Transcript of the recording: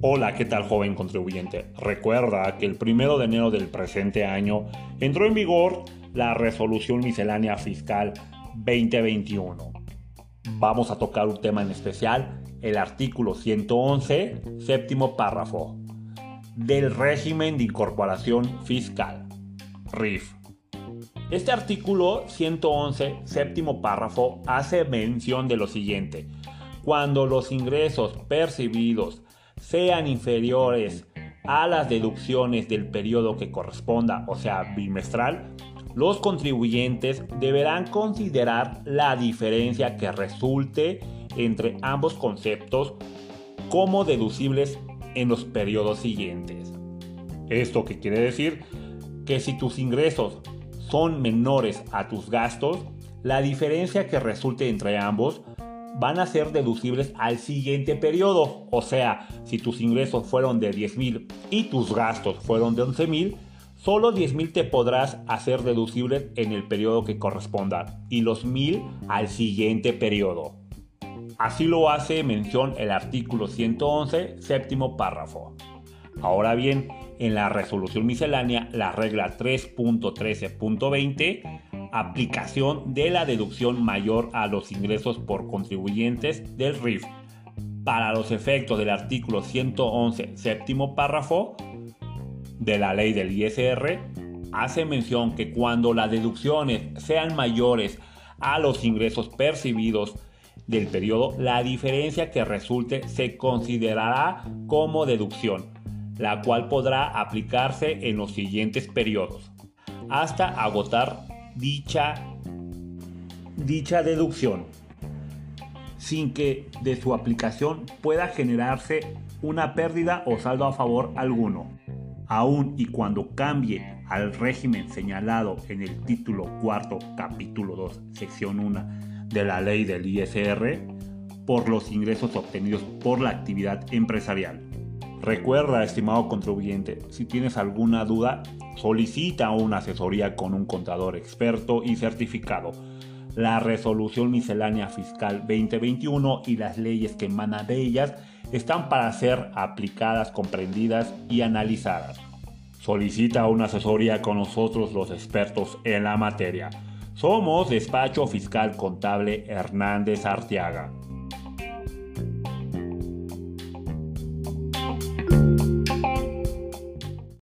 Hola, ¿qué tal joven contribuyente? Recuerda que el primero de enero del presente año entró en vigor la resolución miscelánea fiscal 2021. Vamos a tocar un tema en especial, el artículo 111, séptimo párrafo, del régimen de incorporación fiscal, RIF. Este artículo 111, séptimo párrafo, hace mención de lo siguiente. Cuando los ingresos percibidos sean inferiores a las deducciones del periodo que corresponda, o sea, bimestral, los contribuyentes deberán considerar la diferencia que resulte entre ambos conceptos como deducibles en los periodos siguientes. ¿Esto quiere decir? Que si tus ingresos son menores a tus gastos, la diferencia que resulte entre ambos van a ser deducibles al siguiente periodo. O sea, si tus ingresos fueron de 10 mil y tus gastos fueron de 11 mil, solo 10 mil te podrás hacer deducibles en el periodo que corresponda y los mil al siguiente periodo. Así lo hace mención el artículo 111, séptimo párrafo. Ahora bien, en la resolución miscelánea, la regla 3.13.20 aplicación de la deducción mayor a los ingresos por contribuyentes del RIF. Para los efectos del artículo 111, séptimo párrafo de la ley del ISR, hace mención que cuando las deducciones sean mayores a los ingresos percibidos del periodo, la diferencia que resulte se considerará como deducción, la cual podrá aplicarse en los siguientes periodos, hasta agotar dicha, deducción sin que de su aplicación pueda generarse una pérdida o saldo a favor alguno, aun y cuando cambie al régimen señalado en el título cuarto, capítulo 2, sección 1 de la ley del ISR por los ingresos obtenidos por la actividad empresarial. Recuerda, estimado contribuyente, si tienes alguna duda, solicita una asesoría con un contador experto y certificado. La resolución miscelánea fiscal 2021 y las leyes que emanan de ellas están para ser aplicadas, comprendidas y analizadas. Solicita una asesoría con nosotros los expertos en la materia. Somos Despacho Fiscal Contable Hernández Arteaga.